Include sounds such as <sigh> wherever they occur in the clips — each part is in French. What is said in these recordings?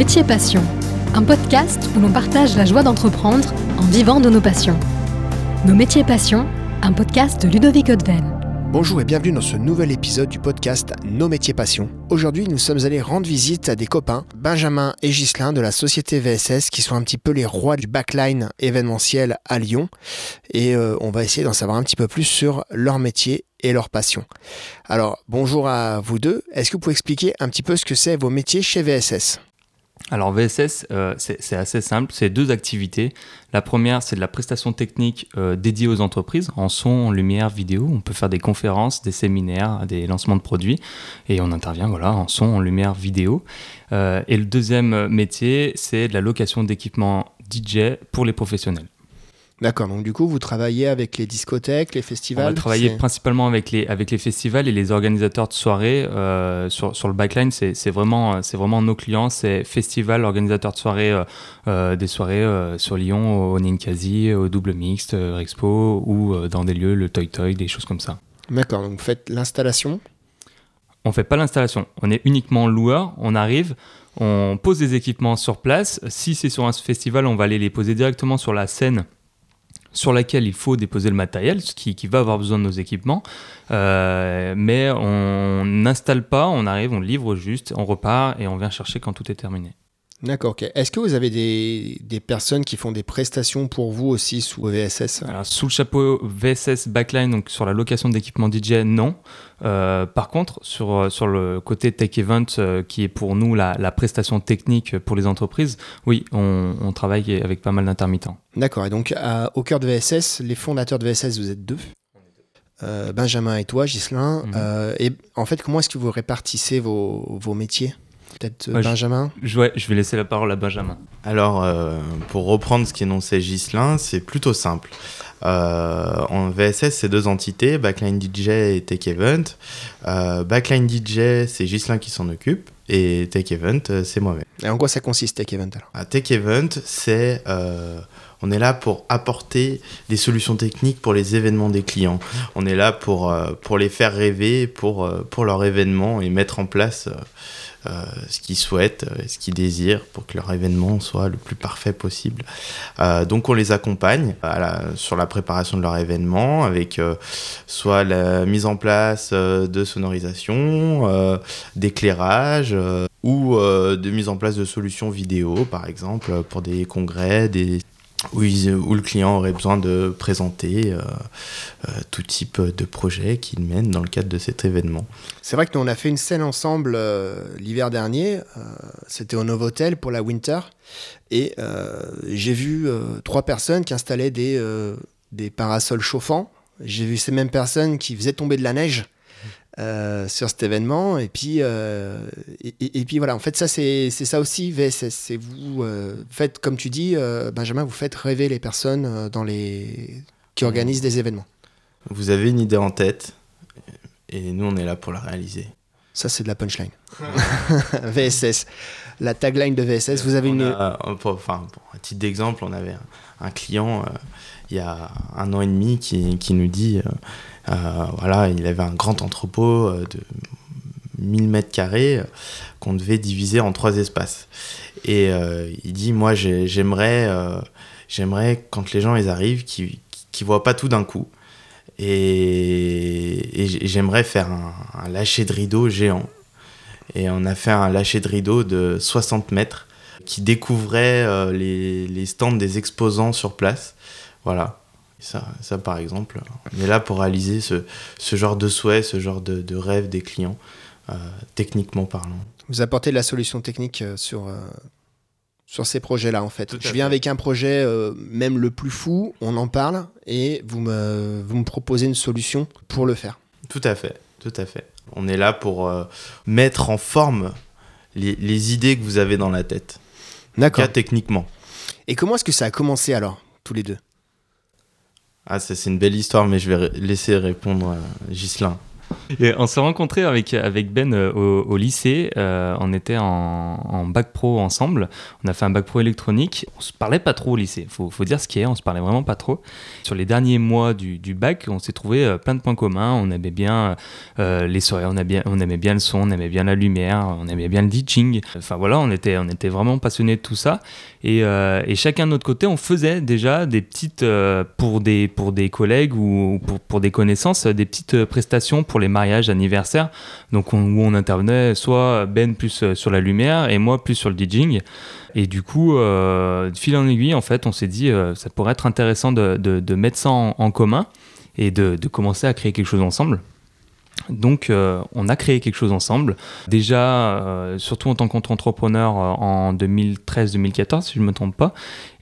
Métier Passion, un podcast où l'on partage la joie d'entreprendre en vivant de nos passions. Nos métiers passions, un podcast de Ludovic Odven. Bonjour et bienvenue dans ce nouvel épisode du podcast Nos métiers passions. Aujourd'hui, nous sommes allés rendre visite à des copains, Benjamin et Ghislain de la société VSS, qui sont un petit peu les rois du backline événementiel à Lyon. Et euh, on va essayer d'en savoir un petit peu plus sur leur métier et leur passion. Alors, bonjour à vous deux. Est-ce que vous pouvez expliquer un petit peu ce que c'est vos métiers chez VSS alors VSS, euh, c'est assez simple, c'est deux activités. La première, c'est de la prestation technique euh, dédiée aux entreprises, en son, en lumière, vidéo. On peut faire des conférences, des séminaires, des lancements de produits, et on intervient en son, en lumière, vidéo. Euh, et le deuxième métier, c'est de la location d'équipements DJ pour les professionnels. D'accord, donc du coup, vous travaillez avec les discothèques, les festivals On va travailler principalement avec les, avec les festivals et les organisateurs de soirées. Euh, sur, sur le backline, c'est vraiment, vraiment nos clients, c'est festivals, organisateurs de soirées, euh, euh, des soirées sur Lyon, au Ninkasi, au Double Mixte, Expo, ou dans des lieux, le Toy Toy, des choses comme ça. D'accord, donc vous faites l'installation? On fait pas l'installation, on est uniquement loueur, on arrive, on pose des équipements sur place. Si c'est sur un festival, on va aller les poser directement sur la scène sur laquelle il faut déposer le matériel, qui, qui va avoir besoin de nos équipements. Euh, mais on n'installe pas, on arrive, on livre juste, on repart et on vient chercher quand tout est terminé. D'accord, ok. Est-ce que vous avez des, des, personnes qui font des prestations pour vous aussi sous VSS Alors, Sous le chapeau VSS Backline, donc sur la location d'équipements DJ, non. Euh, par contre, sur, euh, sur le côté Tech Event, euh, qui est pour nous la, la, prestation technique pour les entreprises, oui, on, on travaille avec pas mal d'intermittents. D'accord, et donc au cœur de VSS, les fondateurs de VSS, vous êtes deux? Benjamin et toi, Ghislain. Mm -hmm. et en fait, comment est-ce que vous répartissez vos, vos métiers? Peut-être ouais, Benjamin je, ouais, je vais laisser la parole à Benjamin. Alors, euh, pour reprendre ce qu'énonçait Ghislain, c'est plutôt simple. Euh, en VSS, c'est deux entités, Backline DJ et Tech Event. Euh, Backline DJ, c'est Ghislain qui s'en occupe, et Tech Event, c'est moi-même. Et en quoi ça consiste, Tech Event alors? Ah, Tech Event, c'est... On est là pour apporter des solutions techniques pour les événements des clients. On est là pour, pour les faire rêver pour, pour leur événement et mettre en place euh, ce qu'ils souhaitent, euh, ce qu'ils désirent pour que leur événement soit le plus parfait possible. Euh, donc on les accompagne sur la préparation de leur événement avec soit la mise en place de sonorisation, d'éclairage ou de mise en place de solutions vidéo par exemple pour des congrès, des où, ils, où, le client aurait besoin de présenter euh, euh, tout type de projet qu'il mène dans le cadre de cet événement. C'est vrai que nous on a fait une scène ensemble euh, l'hiver dernier, c'était au Novotel pour la Winter, et j'ai vu trois personnes qui installaient des parasols chauffants, j'ai vu ces mêmes personnes qui faisaient tomber de la neige. Euh, sur cet événement. Et puis, euh, et, et, puis voilà, en fait, ça, c'est ça aussi, VSS. C'est vous euh, faites, comme tu dis, Benjamin, vous faites rêver les personnes dans les... qui organisent des événements. Vous avez une idée en tête, et nous, on est là pour la réaliser. Ça, c'est de la punchline. <laughs> VSS. La tagline de VSS, vous avez on une. A, pour, enfin, pour un titre d'exemple, on avait un, un client il y a un an et demi qui, qui nous dit euh, voilà, il avait un grand entrepôt euh, de 1000 mètres carrés euh, qu'on devait diviser en trois espaces. Et euh, il dit, moi, j'aimerais, euh, j'aimerais quand les gens ils arrivent, qu'ils ne voient pas tout d'un coup. Et, j'aimerais faire un, lâcher de rideau géant. Et on a fait un lâcher de rideau de 60 mètres qui découvrait euh, les, stands des exposants sur place. Voilà. Ça, ça, par exemple, on est là pour réaliser ce, genre de souhait, ce genre de, de rêve des clients, euh, techniquement parlant. Vous apportez de la solution technique sur, euh, sur ces projets-là, en fait. Je viens avec un projet, euh, même le plus fou, on en parle, et vous me, vous me proposez une solution pour le faire. Tout à fait, tout à fait. On est là pour euh, mettre en forme les, les, idées que vous avez dans la tête. D'accord. Techniquement. Et comment est-ce que ça a commencé alors, tous les deux? Ah, c'est une belle histoire, mais je vais laisser répondre à Ghislain. On s'est rencontrés avec, avec Ben euh, au, lycée. Euh, on était en, bac pro ensemble. On a fait un bac pro électronique. On se parlait pas trop au lycée. Faut, faut dire ce qui est. On se parlait vraiment pas trop. Sur les derniers mois du, bac, on s'est trouvé euh, plein de points communs. On aimait bien les soirées. On, bien, on aimait bien le son. On aimait bien la lumière. On aimait bien le DJing. Enfin voilà, on était, on était vraiment passionnés de tout ça. Et, et chacun de notre côté, on faisait déjà des petites pour des pour des collègues ou pour, pour des connaissances, des petites prestations pour les mariages, anniversaires. Donc on, où on intervenait soit Ben plus euh, sur la lumière et moi plus sur le DJing. Et du coup, euh, fil en aiguille, en fait, on s'est dit euh, ça pourrait être intéressant de, de, de mettre ça en, en commun et de, de commencer à créer quelque chose ensemble. Donc, euh, on a créé quelque chose ensemble. Déjà, euh, surtout en tant qu'entrepreneur euh, en 2013-2014, si je ne me trompe pas.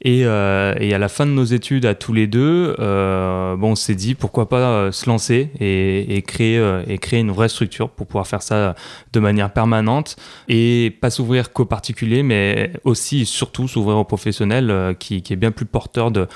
Et, à la fin de nos études, à tous les deux, bon, on s'est dit pourquoi pas se lancer et, créer, et créer une vraie structure pour pouvoir faire ça de manière permanente et pas s'ouvrir qu'aux particuliers, mais aussi surtout s'ouvrir aux professionnels qui est bien plus porteur de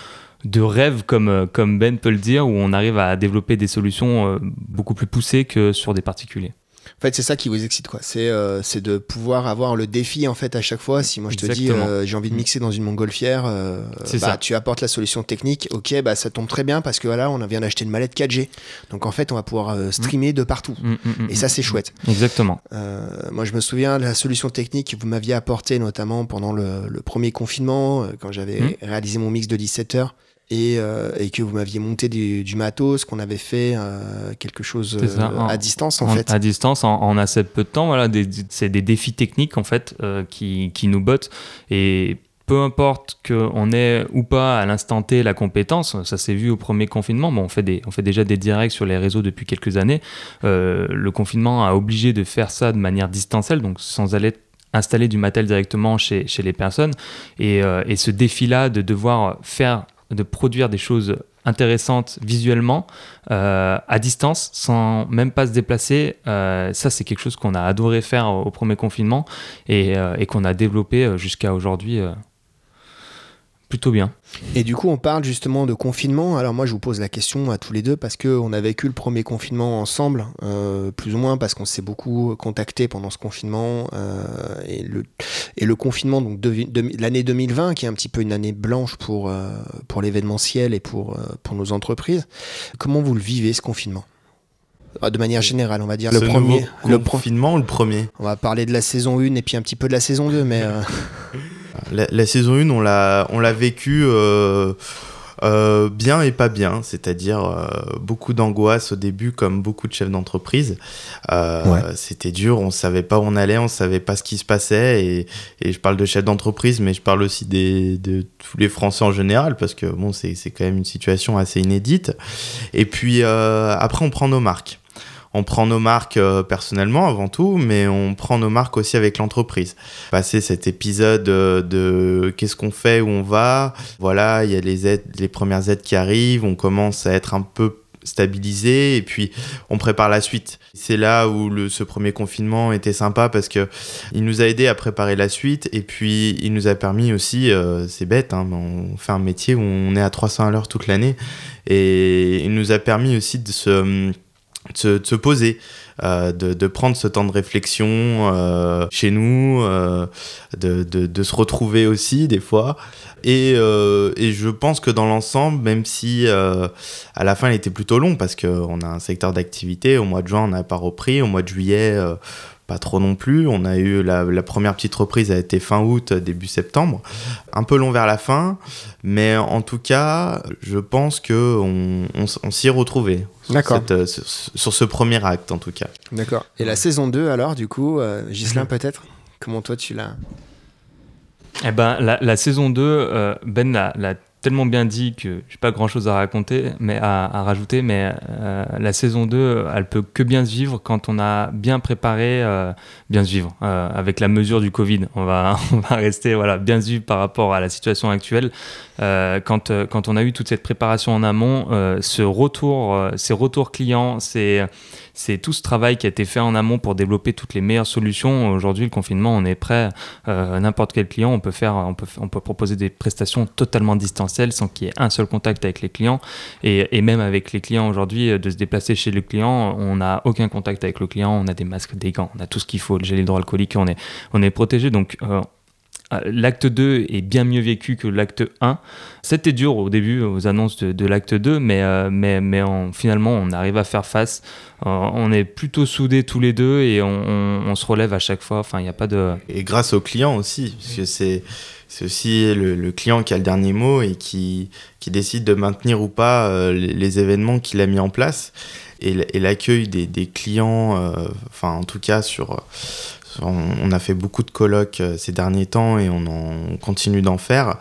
de rêve, comme, comme Ben peut le dire, où on arrive à développer des solutions beaucoup plus poussées que sur des particuliers. En fait, c'est ça qui vous excite, quoi. C'est euh, de pouvoir avoir le défi, en fait, à chaque fois. Si moi je te dis, euh, j'ai envie de mixer dans une montgolfière, euh, bah, ça. tu apportes la solution technique. Ok, bah ça tombe très bien parce que voilà, on vient d'acheter une mallette 4G. Donc en fait, on va pouvoir streamer mmh. de partout. Mmh, mmh, Et ça, c'est chouette. Exactement. moi, je me souviens de la solution technique que vous m'aviez apportée, notamment pendant le, le premier confinement, quand j'avais réalisé mon mix de 17 heures et, euh, et, que vous m'aviez monté du, du matos, qu'on avait fait euh, quelque chose euh, en, à distance en, en, fait. À distance, en, en, assez peu de temps, voilà, c'est des défis techniques en fait qui, qui, nous bottent. Et peu importe qu'on ait ou pas à l'instant T la compétence, ça s'est vu au premier confinement, bon, on, fait des, on fait déjà des directs sur les réseaux depuis quelques années, le confinement a obligé de faire ça de manière distancielle, donc sans aller installer du matériel directement chez, chez les personnes. Et, et ce défi là de devoir faire de produire des choses intéressantes visuellement euh, à distance sans même pas se déplacer. Euh, ça, c'est quelque chose qu'on a adoré faire au, premier confinement et, euh, et qu'on a développé jusqu'à aujourd'hui plutôt bien. Et du coup, on parle justement de confinement. Alors moi, je vous pose la question à tous les deux parce qu'on a vécu le premier confinement ensemble, euh, plus ou moins parce qu'on s'est beaucoup contacté pendant ce confinement. Euh, et, le, et le confinement donc de, de, l'année 2020, qui est un petit peu une année blanche pour, euh, pour l'événementiel et pour, euh, pour nos entreprises. Comment vous le vivez, ce confinement? De manière générale, on va dire ce le premier. Le confinement ou le premier? On va parler de la saison 1 et puis un petit peu de la saison 2, mais... Euh, <laughs> la, la, saison 1, on l'a, on l'a vécu euh, euh, bien et pas bien, c'est-à-dire euh, beaucoup d'angoisse au début, comme beaucoup de chefs d'entreprise. Euh, ouais. C'était dur, on savait pas où on allait, on savait pas ce qui se passait. Et, et je parle de chefs d'entreprise, mais je parle aussi des, de tous les Français en général, parce que bon, c'est, c'est quand même une situation assez inédite. Et puis euh, après, on prend nos marques on prend nos marques euh, personnellement avant tout, mais on prend nos marques aussi avec l'entreprise. Passer cet épisode euh, de qu'est-ce qu'on fait, où on va, voilà, il y a les aides, les premières aides qui arrivent, on commence à être un peu stabilisé et puis on prépare la suite. C'est là où ce premier confinement était sympa parce que il nous a aidé à préparer la suite et puis il nous a permis aussi, euh, c'est bête, hein, on fait un métier où on est à 300 à l'heure toute l'année et il nous a permis aussi de se de se, de se poser, euh, de, prendre ce temps de réflexion euh, chez nous, euh, de, se retrouver aussi des fois. Et, euh, et je pense que dans l'ensemble, même si euh, à la fin il était plutôt long, parce qu'on a un secteur d'activité, au mois de juin on n'a pas repris, au mois de juillet euh, pas trop non plus. On a eu la, la, première petite reprise a été fin août, début septembre. Un peu long vers la fin, mais en tout cas, je pense que on, on, on s'y est retrouvé. D'accord. Cette, sur, sur, ce premier acte, en tout cas. D'accord. Et la saison 2, alors, du coup, euh, Ghislain, peut-être? Comment toi, tu l'as Eh ben, la, la saison 2, euh, Ben l'a tellement bien dit que j'ai pas grand chose à raconter, mais à, rajouter, mais euh, la saison 2, elle peut que bien se vivre quand on a bien préparé, euh, bien se vivre, euh, avec la mesure du Covid. On va, <laughs> rester voilà, bien se vivre par rapport à la situation actuelle. Quand, quand on a eu toute cette préparation en amont, ce retour, ces retours clients, c'est c'est tout ce travail qui a été fait en amont pour développer toutes les meilleures solutions. Aujourd'hui, le confinement, on est prêt. Euh, N'importe quel client, on peut faire, on peut, proposer des prestations totalement présentiel sans qu'il y ait un seul contact avec les clients. Et, même avec les clients aujourd'hui, de se déplacer chez le client, on n'a aucun contact avec le client, on a des masques, des gants, on a tout ce qu'il faut, le gel hydroalcoolique, on est, on est protégé. Donc euh, l'acte 2 est bien mieux vécu que l'acte 1. C'était dur au début, aux annonces de, l'acte 2, mais, euh, mais, mais finalement, on arrive à faire face. Euh, on est plutôt soudés tous les deux et on, se relève à chaque fois. Enfin, a pas de. Et grâce au client aussi, parce que c'est. C'est aussi le, client qui a le dernier mot et qui, qui décide de maintenir ou pas les, événements qu'il a mis en place. Et l'accueil des, des, clients, enfin en tout cas sur, on, a fait beaucoup de colloques euh, ces derniers temps et on, en, continue d'en faire.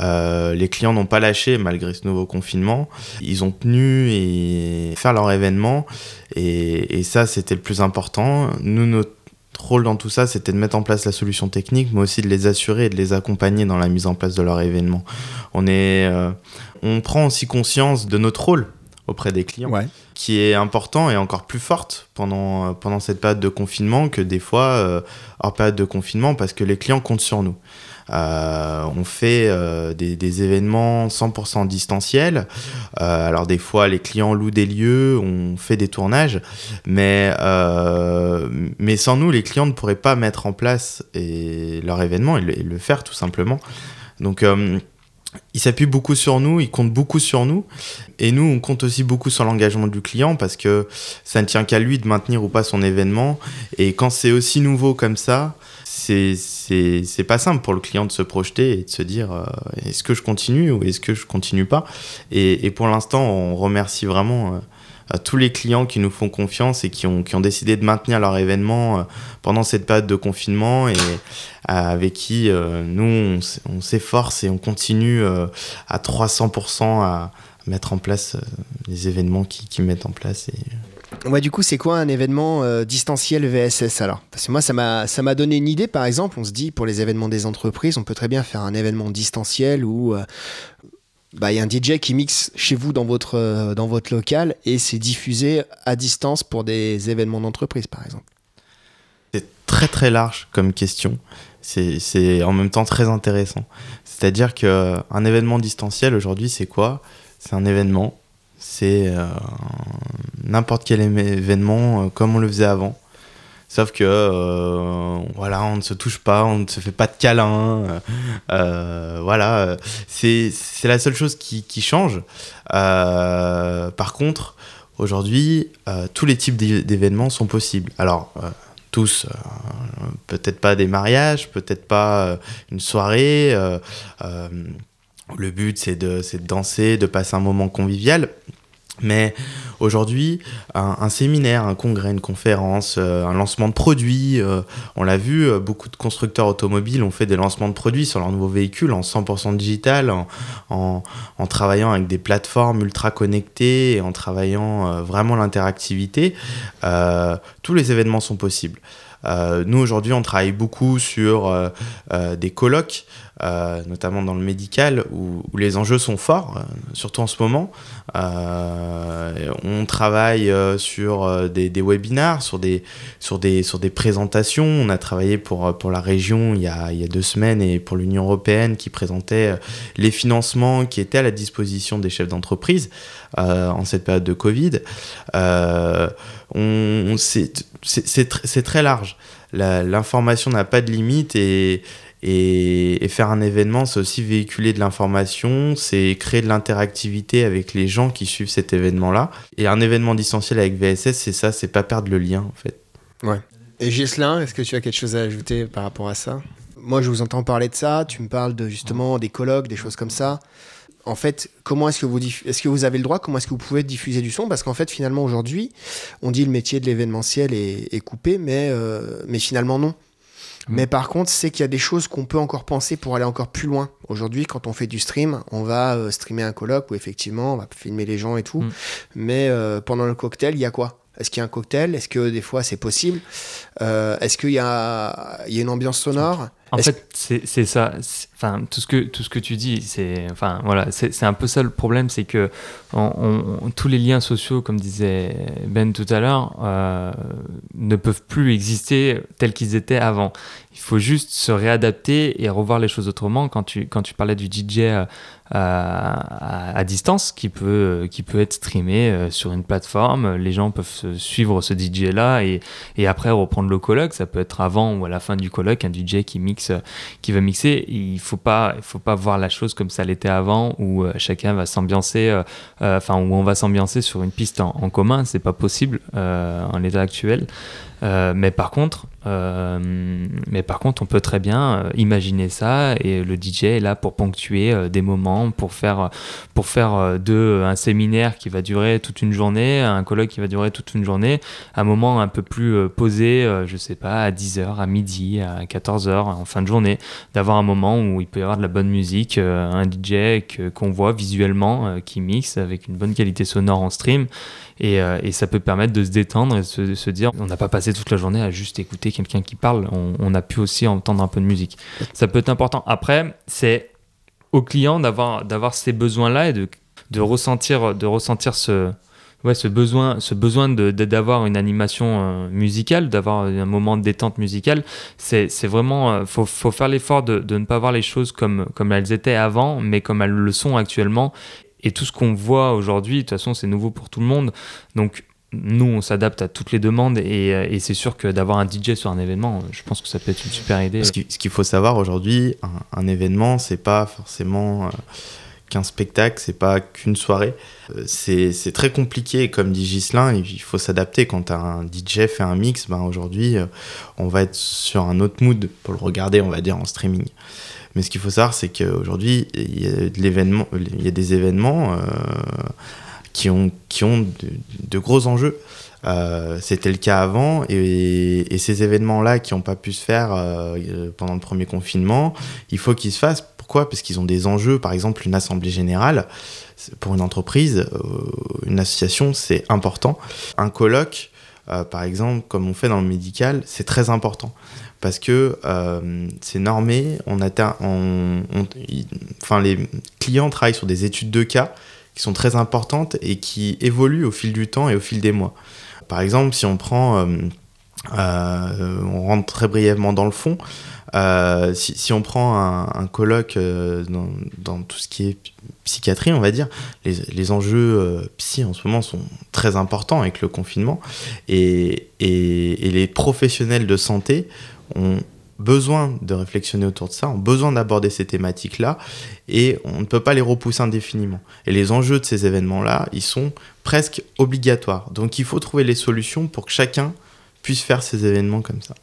Euh, les clients n'ont pas lâché malgré ce nouveau confinement. Ils ont tenu et faire leur événement et, ça c'était le plus important. Nous notre rôle dans tout ça c'était de mettre en place la solution technique mais aussi de les assurer et de les accompagner dans la mise en place de leur événement. On est euh, on prend aussi conscience de notre rôle auprès des clients, qui est important et encore plus forte pendant, euh, pendant cette période de confinement que des fois euh, hors période de confinement parce que les clients comptent sur nous. Euh, on fait des, des, événements 100% distanciels. alors des fois, les clients louent des lieux, on fait des tournages, mais, mais sans nous, les clients ne pourraient pas mettre en place et, leur événement et le, et le faire tout simplement. Donc il s'appuie beaucoup sur nous, il compte beaucoup sur nous. Et nous, on compte aussi beaucoup sur l'engagement du client parce que ça ne tient qu'à lui de maintenir ou pas son événement. Et quand c'est aussi nouveau comme ça, c'est pas simple pour le client de se projeter et de se dire euh, est-ce que je continue ou est-ce que je continue pas? Et, et pour l'instant, on remercie vraiment. Euh, à tous les clients qui nous font confiance et qui ont, qui ont décidé de maintenir leur événement euh, pendant cette période de confinement et euh, avec qui euh, nous, on, s'efforce et on continue à 300% à mettre en place les événements qui, qui mettent en place. Et... Ouais, du coup, c'est quoi un événement distanciel VSS alors? Parce que moi, ça m'a donné une idée, par exemple. On se dit, pour les événements des entreprises, on peut très bien faire un événement distanciel où bah, y a un DJ qui mixe chez vous dans votre, euh, dans votre local et c'est diffusé à distance pour des événements d'entreprise, par exemple C'est très très large comme question. C'est en même temps très intéressant. C'est-à-dire qu'un événement distanciel aujourd'hui, c'est quoi? C'est un événement. C'est euh, n'importe quel événement euh, comme on le faisait avant. Sauf que euh, voilà, on ne se touche pas, on ne se fait pas de câlin. Euh, euh, voilà, c'est la seule chose qui, qui change. par contre, aujourd'hui, tous les types d'événements sont possibles. Alors, tous, peut-être pas des mariages, peut-être pas une soirée. le but, c'est de, de danser, de passer un moment convivial. Mais aujourd'hui, un, séminaire, un congrès, une conférence, euh, un lancement de produits, euh, on l'a vu, euh, beaucoup de constructeurs automobiles ont fait des lancements de produits sur leurs nouveaux véhicules en 100% digital, en, en, travaillant avec des plateformes ultra connectées et en travaillant vraiment l'interactivité. tous les événements sont possibles. nous, aujourd'hui, on travaille beaucoup sur des colloques euh, notamment dans le médical, où, les enjeux sont forts, euh, surtout en ce moment. Euh, on travaille sur des, des, webinars, sur des, sur, des, sur des présentations. On a travaillé pour, pour la région il y, a, il y a deux semaines et pour l'Union européenne qui présentait les financements qui étaient à la disposition des chefs d'entreprise en cette période de Covid. on, c'est très large. L'information n'a pas de limite et, et, faire un événement, c'est aussi véhiculer de l'information, c'est créer de l'interactivité avec les gens qui suivent cet événement-là. Et un événement distanciel avec VSS, c'est ça, c'est pas perdre le lien en fait. Ouais. Et Gislin, est-ce que tu as quelque chose à ajouter par rapport à ça? Moi, je vous entends parler de ça. Tu me parles de justement des colloques, des choses comme ça. En fait, comment est-ce que vous est-ce que vous avez le droit Comment est-ce que vous pouvez diffuser du son? Parce qu'en fait, finalement, aujourd'hui, on dit le métier de l'événementiel est, coupé, mais euh, mais finalement non. Mais par contre, c'est qu'il y a des choses qu'on peut encore penser pour aller encore plus loin. Aujourd'hui, quand on fait du stream, on va euh, streamer un colloque où effectivement, on va filmer les gens et tout. Mm. Mais euh, pendant le cocktail, il y a quoi? Est-ce qu'il y a un cocktail? Est-ce que des fois c'est possible? Euh, Est-ce qu'il y, y, a une ambiance sonore? En fait, c'est ça. Enfin, tout ce que tout ce que tu dis, c'est enfin voilà, c'est un peu ça le problème, c'est que on, tous les liens sociaux, comme disait Ben tout à l'heure, euh, ne peuvent plus exister tels qu'ils étaient avant. Il faut juste se réadapter et revoir les choses autrement. Quand tu quand tu parlais du DJ euh, à, à, distance, qui peut qui peut être streamé euh, sur une plateforme, les gens peuvent suivre ce DJ là et, et après reprendre le colloque. Ça peut être avant ou à la fin du colloque, un DJ qui mixe qui va mixer. Il faut pas, faut pas voir la chose comme ça l'était avant, où euh, chacun va s'ambiancer, euh, euh, enfin où on va s'ambiancer sur une piste en, en commun. C'est pas possible en l'état actuel. Euh, mais par contre, euh, mais par contre, on peut très bien euh, imaginer ça et le DJ est là pour ponctuer des moments, pour faire, pour faire de un séminaire qui va durer toute une journée, un colloque qui va durer toute une journée, un moment un peu plus posé, je sais pas, à 10h, à midi, à 14h, en fin de journée, d'avoir un moment où il peut y avoir de la bonne musique, un DJ qu'on voit visuellement qui mixe avec une bonne qualité sonore en stream et, et ça peut permettre de se détendre et de se dire on n'a pas passé toute la journée à juste écouter quelqu'un qui parle. On, a pu aussi entendre un peu de musique. Ça peut être important. Après, c'est au client d'avoir d'avoir ces besoins-là et de, de ressentir de ressentir ce ouais, ce besoin ce besoin de d'avoir une animation euh, musicale, d'avoir un moment de détente musicale. C'est vraiment euh, faut, faut faire l'effort de, de ne pas voir les choses comme comme elles étaient avant, mais comme elles le sont actuellement. Et tout ce qu'on voit aujourd'hui, de toute façon, c'est nouveau pour tout le monde. Donc, nous, on s'adapte à toutes les demandes et, euh, c'est sûr que d'avoir un DJ sur un événement, je pense que ça peut être une super idée. Ce qu'il faut savoir aujourd'hui, un, événement, c'est pas forcément euh, qu'un spectacle, c'est pas qu'une soirée. Euh, c'est très compliqué, comme dit Gislin, il faut s'adapter. Quand un DJ fait un mix, ben aujourd'hui, on va être sur un autre mood pour le regarder, on va dire, en streaming. Mais ce qu'il faut savoir, c'est qu'aujourd'hui, il y, a des événements qui ont, qui ont de, gros enjeux. Euh, c'était le cas avant et, ces événements-là qui n'ont pas pu se faire euh, pendant le premier confinement, il faut qu'ils se fassent. Pourquoi? Parce qu'ils ont des enjeux, par exemple une assemblée générale. Pour une entreprise, euh, une association, c'est important. Un colloque, par exemple, comme on fait dans le médical, c'est très important parce que c'est normé. Enfin, les clients travaillent sur des études de cas qui sont très importantes et qui évoluent au fil du temps et au fil des mois. Par exemple, si on prend, euh, euh, on rentre très brièvement dans le fond, euh, si, on prend un, colloque dans, dans, tout ce qui est psychiatrie, on va dire, les, les enjeux psy en ce moment sont très importants avec le confinement et, et, et les professionnels de santé ont besoin de réflexionner autour de ça, ont besoin d'aborder ces thématiques-là, et on ne peut pas les repousser indéfiniment. Et les enjeux de ces événements-là, ils sont presque obligatoires. Donc il faut trouver les solutions pour que chacun puisse faire ces événements comme ça.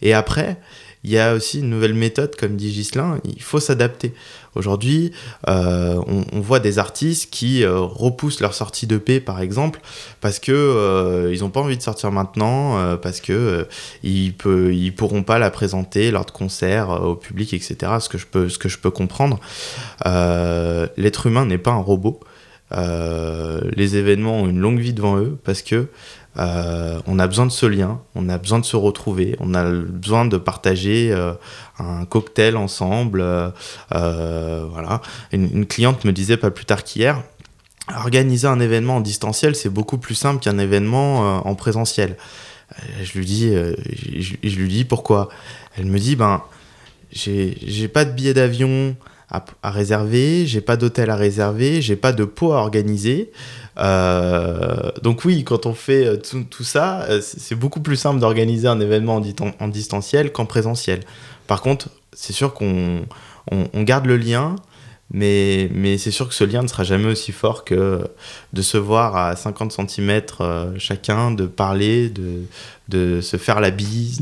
Et après, il y a aussi une nouvelle méthode, comme dit Ghislain, il faut s'adapter. Aujourd'hui, euh, on, voit des artistes qui euh, repoussent leur sortie de paix, par exemple, parce que euh, ils n'ont pas envie de sortir maintenant, parce que ils, peut, pourront pas la présenter lors de concerts au public, etc. Ce que je peux comprendre. L'être humain n'est pas un robot. les événements ont une longue vie devant eux parce que euh, on a besoin de ce lien, on a besoin de se retrouver, on a besoin de partager euh, un cocktail ensemble. Euh, voilà. Une, cliente me disait pas plus tard qu'hier, organiser un événement en distanciel, c'est beaucoup plus simple qu'un événement en présentiel. Je lui dis, je, lui dis pourquoi. Elle me dit, ben, j'ai pas de billet d'avion à, à réserver, j'ai pas d'hôtel à réserver, j'ai pas de pot à organiser. Euh, donc oui, quand on fait euh, tout, ça, euh, c'est beaucoup plus simple d'organiser un événement en, distanciel qu'en présentiel. Par contre, c'est sûr qu'on on, garde le lien, mais, c'est sûr que ce lien ne sera jamais aussi fort que de se voir à 50 cm chacun, de parler, de, se faire la bise.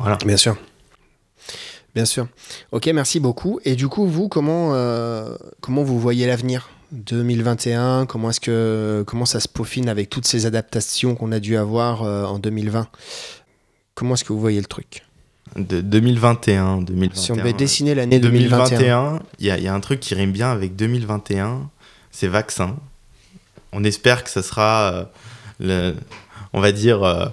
Voilà. Bien sûr. Bien sûr. Ok, merci beaucoup. Et du coup, vous, comment vous voyez l'avenir? 2021 Comment est-ce que comment ça se peaufine avec toutes ces adaptations qu'on a dû avoir euh, en 2020 Comment est-ce que vous voyez le truc? De 2021, 2021. Si on devait dessiner l'année 2021, il y, y, a un truc qui rime bien avec 2021, c'est vaccin. On espère que ça sera, euh, le, on va dire, euh,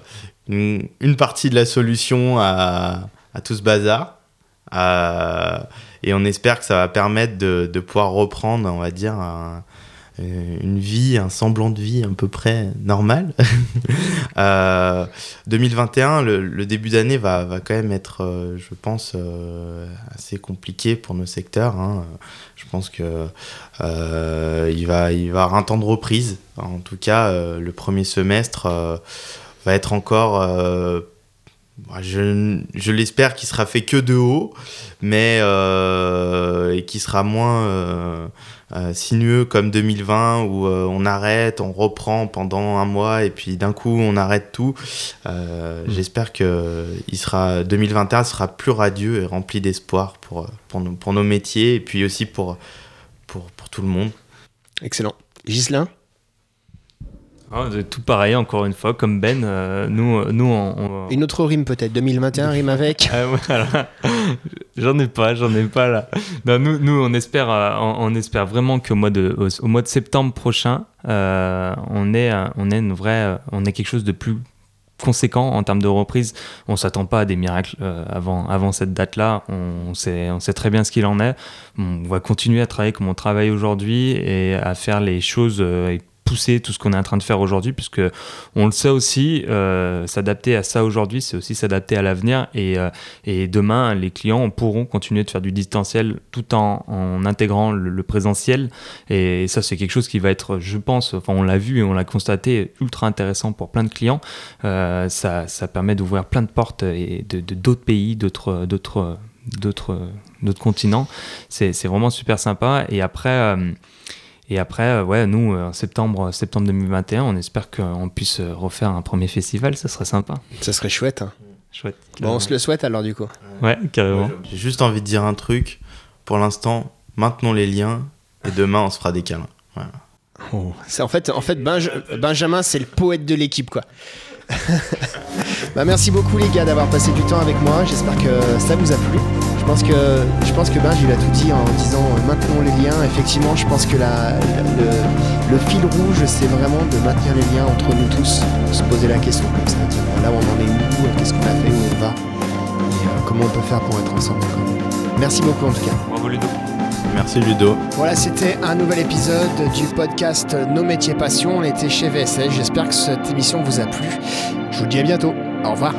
une, une, partie de la solution à, à tout ce bazar. Et on espère que ça va permettre de, de pouvoir reprendre, on va dire, euh, une vie, un semblant de vie à peu près normal. 2021, <laughs> euh, le, début d'année va, va, quand même être, euh, je pense, assez compliqué pour nos secteurs. Hein. Je pense que il, va, il va avoir un temps de reprise. En tout cas, le premier semestre va être encore je, je l'espère qu'il sera fait que de haut, mais et qui sera moins euh, sinueux comme 2020 où euh, on arrête, on reprend pendant un mois et puis d'un coup on arrête tout. Euh, mm. J'espère que il sera 2021 sera plus radieux et rempli d'espoir pour, pour, nos, pour nos métiers et puis aussi pour, pour, pour tout le monde. Excellent. Gislain ah, tout pareil, encore une fois, comme Ben, euh, nous, nous on, Une autre rime peut-être, 2021 rime avec ah, J'en ai pas, j'en ai pas là. nous, nous, on espère, euh, on, espère vraiment qu'au mois de, au, mois de septembre prochain, euh, on est, on est une vraie, on est quelque chose de plus conséquent en termes de reprise. On s'attend pas à des miracles avant, avant cette date-là. On, sait, on sait très bien ce qu'il en est. On va continuer à travailler comme on travaille aujourd'hui et à faire les choses tout ce qu'on est en train de faire aujourd'hui, puisque on le sait aussi, euh, s'adapter à ça aujourd'hui, c'est aussi s'adapter à l'avenir. Et, euh, et, demain, les clients pourront continuer de faire du distanciel tout en, en intégrant le, présentiel. Et, ça, c'est quelque chose qui va être, je pense, enfin on l'a vu et on l'a constaté, ultra intéressant pour plein de clients. Euh, ça, ça, permet d'ouvrir plein de portes et de d'autres pays, d'autres d'autres d'autres continents. C'est vraiment super sympa. Et après et après, euh, ouais, nous, en septembre, septembre 2021, on espère qu'on puisse refaire un premier festival, ça serait sympa. Ça serait chouette. Hein. Chouette. Bon, on se le souhaite alors du coup. Ouais, carrément. J'ai juste envie de dire un truc. Pour l'instant, maintenons les liens et demain, on se fera des câlins. Voilà. Oh. En fait, en fait Benjamin, c'est le poète de l'équipe, quoi. <laughs> bah, merci beaucoup les gars d'avoir passé du temps avec moi. J'espère que ça vous a plu. Je pense que, je pense que ben, il a tout dit en disant euh, maintenons les liens. Effectivement, je pense que la, le, fil rouge, c'est vraiment de maintenir les liens entre nous tous, se poser la question comme ça, dire là où on en est où, euh, qu'est-ce qu'on a fait, où on va, et euh, comment on peut faire pour être ensemble. Merci beaucoup en tout cas. Bravo Ludo. Merci Ludo. Voilà, c'était un nouvel épisode du podcast Nos métiers passion. On était chez VSS. J'espère que cette émission vous a plu. Je vous dis à bientôt. Au revoir.